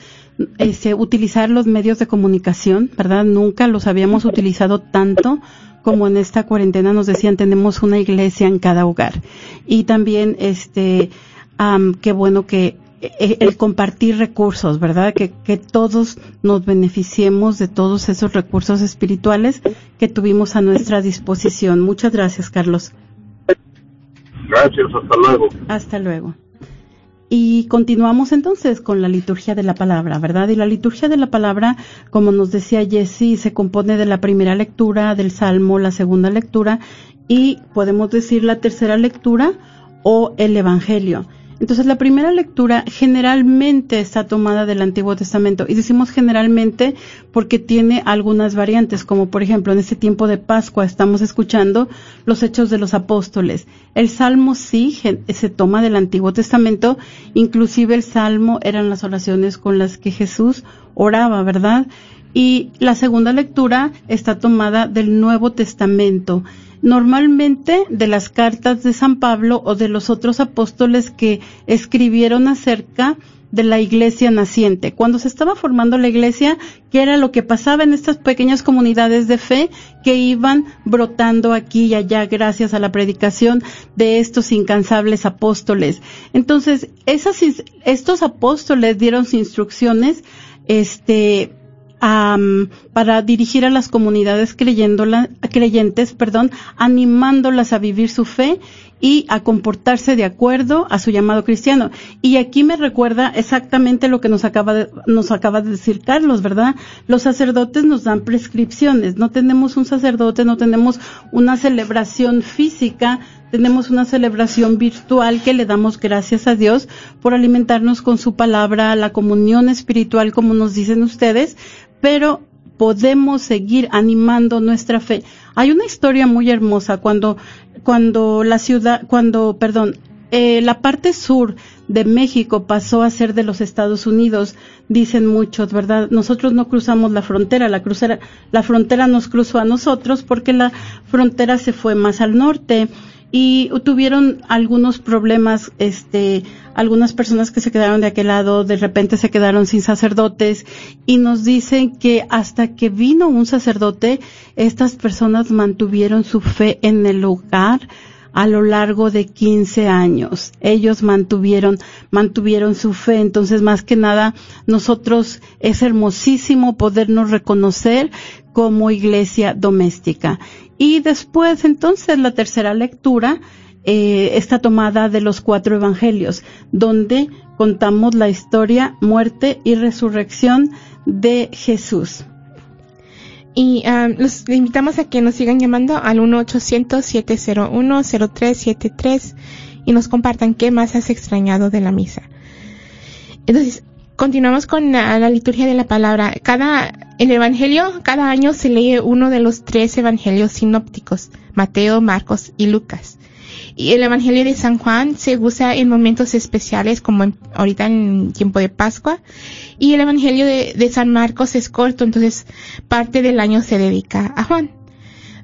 este, utilizar los medios de comunicación, ¿verdad? Nunca los habíamos utilizado tanto como en esta cuarentena nos decían, tenemos una iglesia en cada hogar. Y también, este, qué bueno que eh, el compartir recursos, ¿verdad? Que, que todos nos beneficiemos de todos esos recursos espirituales que tuvimos a nuestra disposición. Muchas gracias, Carlos. Gracias, hasta luego. Hasta luego. Y continuamos entonces con la liturgia de la palabra, ¿verdad? Y la liturgia de la palabra, como nos decía Jessie, se compone de la primera lectura del Salmo, la segunda lectura y podemos decir la tercera lectura o el Evangelio. Entonces la primera lectura generalmente está tomada del Antiguo Testamento y decimos generalmente porque tiene algunas variantes, como por ejemplo en este tiempo de Pascua estamos escuchando los hechos de los apóstoles. El Salmo sí se toma del Antiguo Testamento, inclusive el Salmo eran las oraciones con las que Jesús oraba, ¿verdad? Y la segunda lectura está tomada del Nuevo Testamento normalmente de las cartas de San Pablo o de los otros apóstoles que escribieron acerca de la iglesia naciente. Cuando se estaba formando la iglesia, ¿qué era lo que pasaba en estas pequeñas comunidades de fe que iban brotando aquí y allá gracias a la predicación de estos incansables apóstoles? Entonces, esas, estos apóstoles dieron instrucciones, este, para dirigir a las comunidades creyentes, perdón, animándolas a vivir su fe y a comportarse de acuerdo a su llamado cristiano. Y aquí me recuerda exactamente lo que nos acaba de, nos acaba de decir Carlos, ¿verdad? Los sacerdotes nos dan prescripciones. No tenemos un sacerdote, no tenemos una celebración física, tenemos una celebración virtual que le damos gracias a Dios por alimentarnos con su palabra, la comunión espiritual, como nos dicen ustedes, pero podemos seguir animando nuestra fe. Hay una historia muy hermosa cuando, cuando la ciudad, cuando, perdón, eh, la parte sur de México pasó a ser de los Estados Unidos, dicen muchos, ¿verdad? Nosotros no cruzamos la frontera, la, cruzera, la frontera nos cruzó a nosotros porque la frontera se fue más al norte y tuvieron algunos problemas, este, algunas personas que se quedaron de aquel lado de repente se quedaron sin sacerdotes y nos dicen que hasta que vino un sacerdote, estas personas mantuvieron su fe en el lugar a lo largo de 15 años. Ellos mantuvieron, mantuvieron su fe. Entonces, más que nada, nosotros es hermosísimo podernos reconocer como iglesia doméstica. Y después, entonces, la tercera lectura eh, está tomada de los cuatro evangelios, donde contamos la historia, muerte y resurrección de Jesús. Y um, los invitamos a que nos sigan llamando al 1-800-701-0373 y nos compartan qué más has extrañado de la misa. Entonces, continuamos con la, liturgia de la palabra. Cada, el evangelio, cada año se lee uno de los tres evangelios sinópticos, Mateo, Marcos y Lucas. Y el evangelio de San Juan se usa en momentos especiales, como ahorita en tiempo de Pascua. Y el evangelio de, San Marcos es corto, entonces parte del año se dedica a Juan.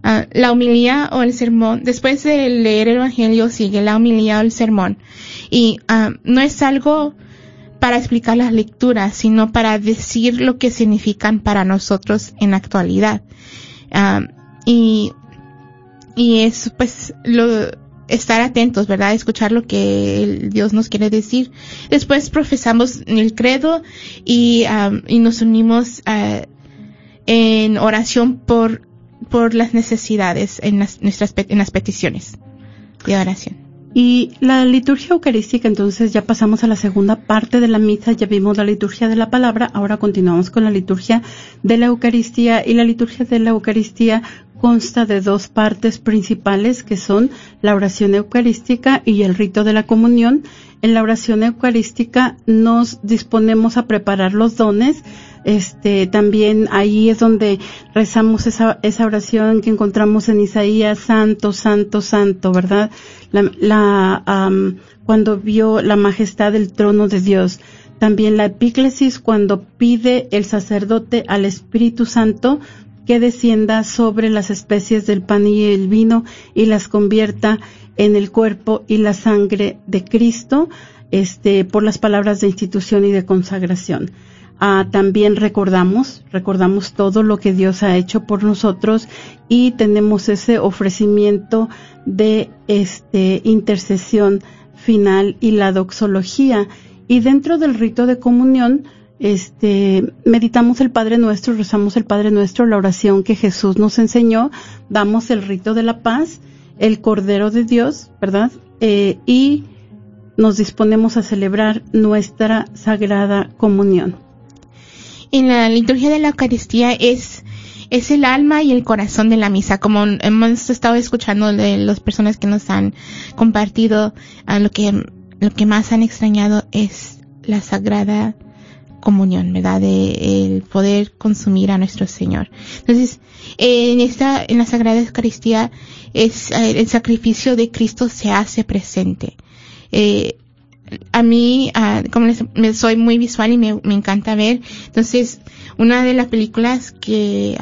Ah, la homilía o el sermón, después de leer el evangelio sigue la homilía o el sermón. Y ah, no es algo para explicar las lecturas, sino para decir lo que significan para nosotros en la actualidad. Ah, y, y es pues lo, estar atentos, ¿verdad? Escuchar lo que Dios nos quiere decir. Después profesamos el credo y, y nos unimos uh, en oración por, por las necesidades en las, nuestras, en las peticiones de oración. Y la liturgia eucarística, entonces ya pasamos a la segunda parte de la misa, ya vimos la liturgia de la palabra, ahora continuamos con la liturgia de la Eucaristía y la liturgia de la Eucaristía consta de dos partes principales que son la oración eucarística y el rito de la comunión. En la oración eucarística nos disponemos a preparar los dones este, también ahí es donde rezamos esa, esa oración que encontramos en Isaías, Santo, Santo, Santo, ¿verdad? La, la cuando vio la majestad del trono de Dios. También la epíclesis cuando pide el sacerdote al Espíritu Santo que descienda sobre las especies del pan y el vino y las convierta en el cuerpo y la sangre de Cristo, este, por las palabras de institución y de consagración. Ah, también recordamos, recordamos todo lo que Dios ha hecho por nosotros y tenemos ese ofrecimiento de este intercesión final y la doxología. Y dentro del rito de comunión, este, meditamos el Padre Nuestro, rezamos el Padre Nuestro, la oración que Jesús nos enseñó, damos el rito de la paz, el Cordero de Dios, ¿verdad? Eh, y nos disponemos a celebrar nuestra sagrada comunión en la liturgia de la Eucaristía es, es el alma y el corazón de la misa, como hemos estado escuchando de las personas que nos han compartido, lo que, lo que más han extrañado es la sagrada comunión, ¿verdad? De el poder consumir a nuestro Señor. Entonces, en esta, en la Sagrada Eucaristía, es, el sacrificio de Cristo se hace presente. Eh, a mí, como les, soy muy visual y me, encanta ver, entonces una de las películas que,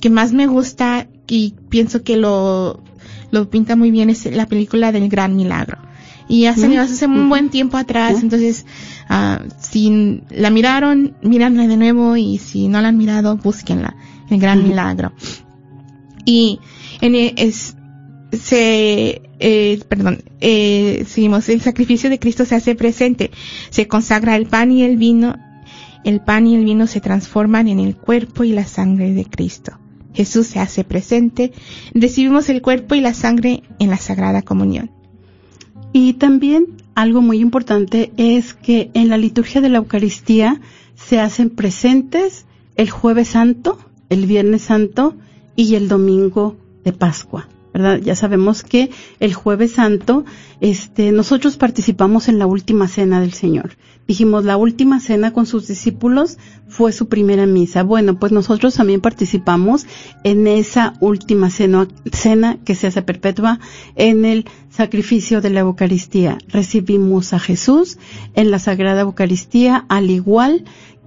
que más me gusta y pienso que lo, lo pinta muy bien es la película del Gran Milagro. Y hace, mm. hace un buen tiempo atrás, mm. entonces, si la miraron, míranla de nuevo y si no la han mirado, búsquenla, el Gran Milagro. Y en, e, es, se, eh, perdón, eh, seguimos, el sacrificio de Cristo se hace presente, se consagra el pan y el vino, el pan y el vino se transforman en el cuerpo y la sangre de Cristo. Jesús se hace presente, recibimos el cuerpo y la sangre en la Sagrada Comunión. Y también algo muy importante es que en la liturgia de la Eucaristía se hacen presentes el jueves santo, el viernes santo y el domingo de Pascua. ¿Verdad? Ya sabemos que el jueves santo, este, nosotros participamos en la última cena del Señor. Dijimos, la última cena con sus discípulos fue su primera misa. Bueno, pues nosotros también participamos en esa última cena, cena que se hace perpetua en el sacrificio de la Eucaristía. Recibimos a Jesús en la Sagrada Eucaristía, al igual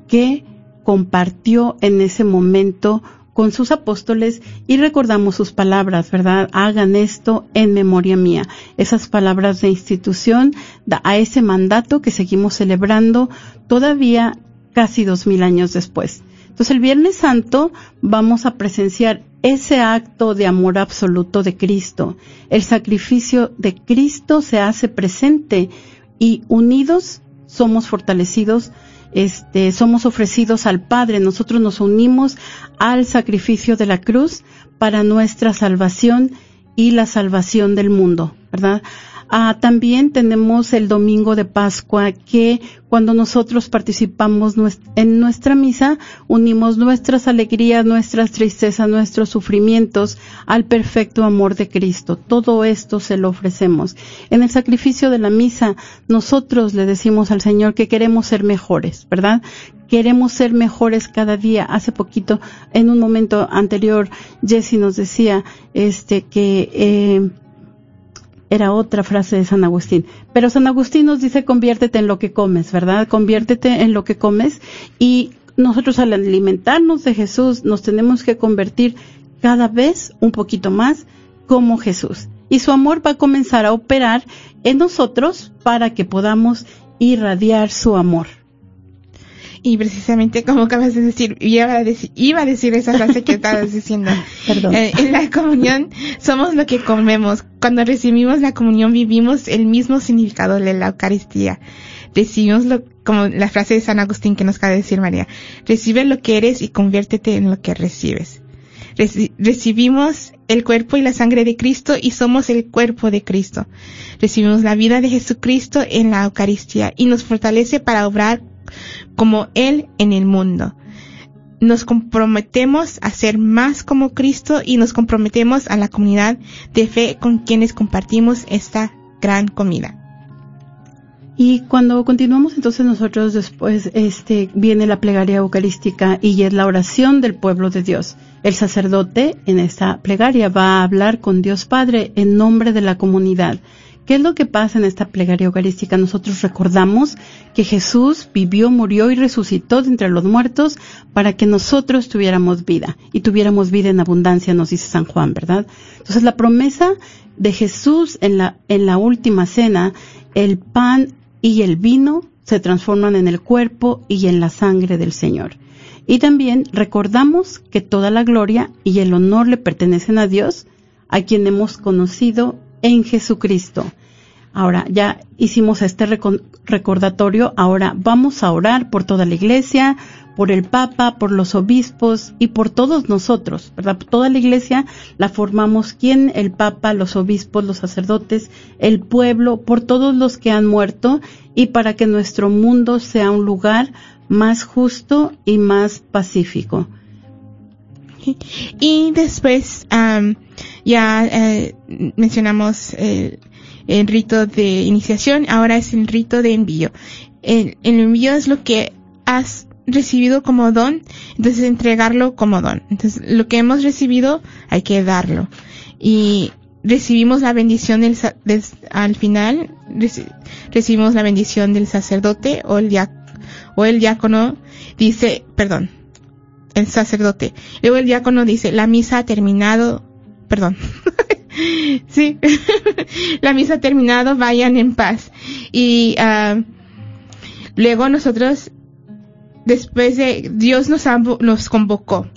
que compartió en ese momento con sus apóstoles y recordamos sus palabras, ¿verdad? Hagan esto en memoria mía. Esas palabras de institución a ese mandato que seguimos celebrando todavía casi dos mil años después. Entonces el Viernes Santo vamos a presenciar ese acto de amor absoluto de Cristo. El sacrificio de Cristo se hace presente y unidos somos fortalecidos este, somos ofrecidos al Padre, nosotros nos unimos al sacrificio de la cruz para nuestra salvación y la salvación del mundo, ¿verdad? Ah, también tenemos el domingo de Pascua que cuando nosotros participamos en nuestra misa unimos nuestras alegrías, nuestras tristezas, nuestros sufrimientos al perfecto amor de Cristo. Todo esto se lo ofrecemos. En el sacrificio de la misa nosotros le decimos al Señor que queremos ser mejores, ¿verdad? queremos ser mejores cada día. Hace poquito, en un momento anterior, Jesse nos decía, este, que, eh, era otra frase de San Agustín. Pero San Agustín nos dice conviértete en lo que comes, ¿verdad? Conviértete en lo que comes y nosotros al alimentarnos de Jesús nos tenemos que convertir cada vez un poquito más como Jesús. Y su amor va a comenzar a operar en nosotros para que podamos irradiar su amor. Y precisamente como acabas de decir, iba a decir, iba a decir esa frase que estabas diciendo. *laughs* Perdón. Eh, en la comunión somos lo que comemos. Cuando recibimos la comunión vivimos el mismo significado de la Eucaristía. Recibimos lo, como la frase de San Agustín que nos acaba de decir María. Recibe lo que eres y conviértete en lo que recibes. recibimos el cuerpo y la sangre de Cristo y somos el cuerpo de Cristo. Recibimos la vida de Jesucristo en la Eucaristía y nos fortalece para obrar como Él en el mundo. Nos comprometemos a ser más como Cristo y nos comprometemos a la comunidad de fe con quienes compartimos esta gran comida. Y cuando continuamos entonces nosotros después este viene la plegaria eucarística y es la oración del pueblo de Dios. El sacerdote en esta plegaria va a hablar con Dios Padre en nombre de la comunidad ¿Qué es lo que pasa en esta plegaria eucarística? Nosotros recordamos que Jesús vivió, murió y resucitó de entre los muertos para que nosotros tuviéramos vida y tuviéramos vida en abundancia, nos dice San Juan, ¿verdad? Entonces la promesa de Jesús en la, en la última cena, el pan y el vino se transforman en el cuerpo y en la sangre del Señor. Y también recordamos que toda la gloria y el honor le pertenecen a Dios, a quien hemos conocido en Jesucristo. Ahora, ya hicimos este recordatorio, ahora vamos a orar por toda la iglesia, por el Papa, por los obispos y por todos nosotros, ¿verdad? Toda la iglesia la formamos, ¿quién? El Papa, los obispos, los sacerdotes, el pueblo, por todos los que han muerto y para que nuestro mundo sea un lugar más justo y más pacífico. Y después ya eh, mencionamos eh, el rito de iniciación, ahora es el rito de envío. El, el, envío es lo que has recibido como don, entonces entregarlo como don. Entonces lo que hemos recibido hay que darlo. Y recibimos la bendición del, al final, recibimos la bendición del sacerdote el, o el diácono, dice, perdón, el sacerdote. Luego el diácono dice, la misa ha terminado, perdón. *laughs* sí, *laughs* la misa ha terminado, vayan en paz. Y uh, luego nosotros, después de, Dios nos convocó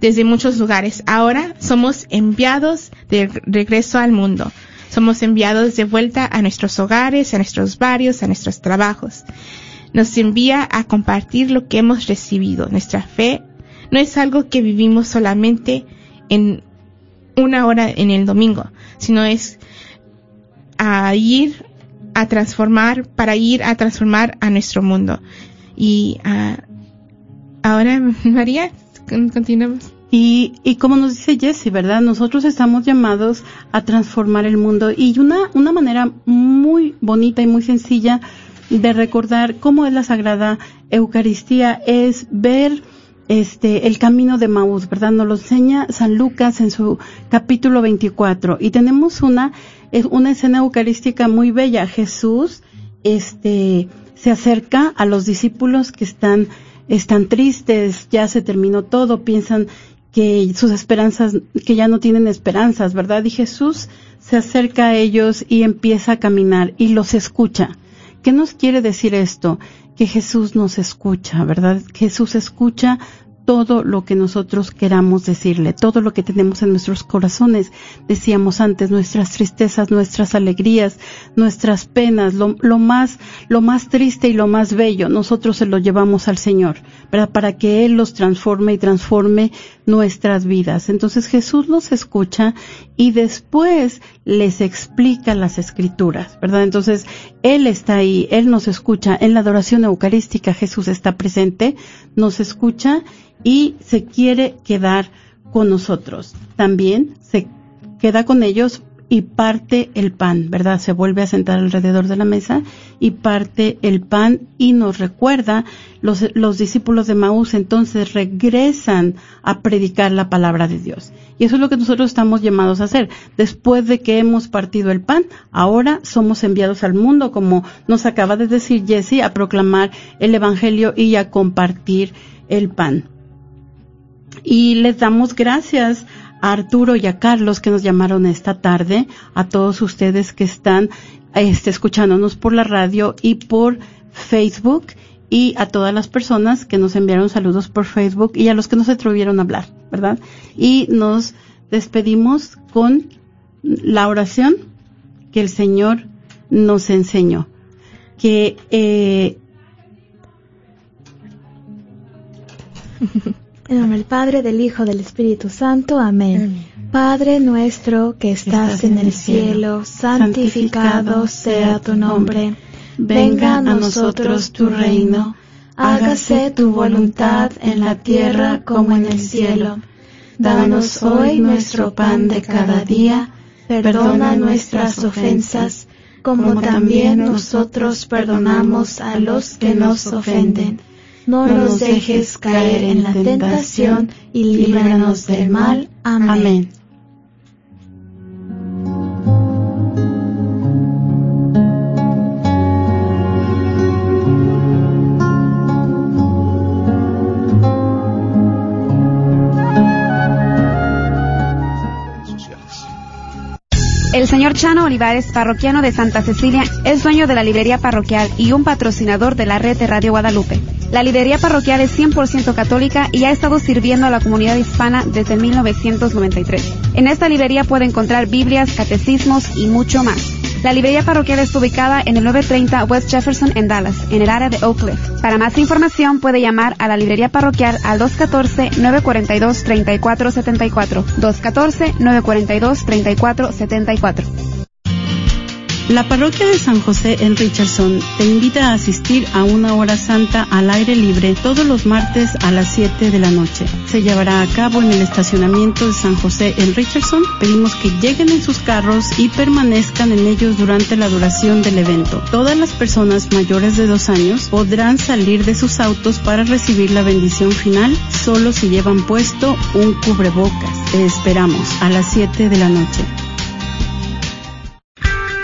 desde muchos lugares. Ahora somos enviados de regreso al mundo. Somos enviados de vuelta a nuestros hogares, a nuestros barrios, a nuestros trabajos nos envía a compartir lo que hemos recibido. Nuestra fe no es algo que vivimos solamente en una hora en el domingo, sino es a ir a transformar, para ir a transformar a nuestro mundo. Y uh, ahora, *laughs* María, continuamos. Y, y como nos dice Jesse, ¿verdad? Nosotros estamos llamados a transformar el mundo y una, una manera muy bonita y muy sencilla de recordar cómo es la Sagrada Eucaristía, es ver este, el camino de Maús, ¿verdad? Nos lo enseña San Lucas en su capítulo 24. Y tenemos una, una escena eucarística muy bella. Jesús, este, se acerca a los discípulos que están, están tristes, ya se terminó todo, piensan que sus esperanzas, que ya no tienen esperanzas, ¿verdad? Y Jesús se acerca a ellos y empieza a caminar y los escucha. ¿Qué nos quiere decir esto? Que Jesús nos escucha, ¿verdad? Jesús escucha todo lo que nosotros queramos decirle, todo lo que tenemos en nuestros corazones. Decíamos antes, nuestras tristezas, nuestras alegrías, nuestras penas, lo, más, lo más triste y lo más bello, nosotros se lo llevamos al Señor, Para que Él los transforme y transforme nuestras vidas. Entonces Jesús los escucha y después les explica las escrituras, ¿verdad? Entonces Él está ahí, Él nos escucha. En la adoración eucarística Jesús está presente, nos escucha y se quiere quedar con nosotros. También se queda con ellos y parte el pan, ¿verdad? Se vuelve a sentar alrededor de la mesa y parte el pan y nos recuerda, los, los discípulos de Maús entonces regresan a predicar la palabra de Dios. Y eso es lo que nosotros estamos llamados a hacer. Después de que hemos partido el pan, ahora somos enviados al mundo, como nos acaba de decir Jesse, a proclamar el Evangelio y a compartir el pan. Y les damos gracias a Arturo y a Carlos que nos llamaron esta tarde, a todos ustedes que están este, escuchándonos por la radio y por Facebook y a todas las personas que nos enviaron saludos por Facebook y a los que no se atrevieron a hablar, ¿verdad? Y nos despedimos con la oración que el Señor nos enseñó, eh, *laughs* En nombre del Padre, del Hijo, del Espíritu Santo. Amén. Padre nuestro que estás en el cielo, santificado sea tu nombre. Venga a nosotros tu reino. Hágase tu voluntad en la tierra como en el cielo. Danos hoy nuestro pan de cada día. Perdona nuestras ofensas, como también nosotros perdonamos a los que nos ofenden no nos dejes caer en la tentación y líbranos del mal. Amén. El señor Chano Olivares, parroquiano de Santa Cecilia, es dueño de la librería parroquial y un patrocinador de la red de Radio Guadalupe. La librería parroquial es 100% católica y ha estado sirviendo a la comunidad hispana desde 1993. En esta librería puede encontrar Biblias, catecismos y mucho más. La librería parroquial está ubicada en el 930 West Jefferson en Dallas, en el área de Oak Cliff. Para más información puede llamar a la librería parroquial al 214-942-3474. 214-942-3474. La parroquia de San José en Richardson te invita a asistir a una hora santa al aire libre todos los martes a las 7 de la noche. Se llevará a cabo en el estacionamiento de San José en Richardson. Pedimos que lleguen en sus carros y permanezcan en ellos durante la duración del evento. Todas las personas mayores de dos años podrán salir de sus autos para recibir la bendición final solo si llevan puesto un cubrebocas. Te esperamos a las 7 de la noche.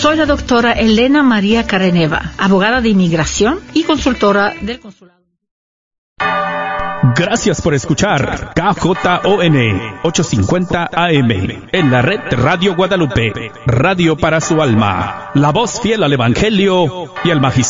Soy la doctora Elena María Careneva, abogada de inmigración y consultora del consulado. Gracias por escuchar KJON 850 AM en la red Radio Guadalupe, radio para su alma, la voz fiel al Evangelio y al Magisterio.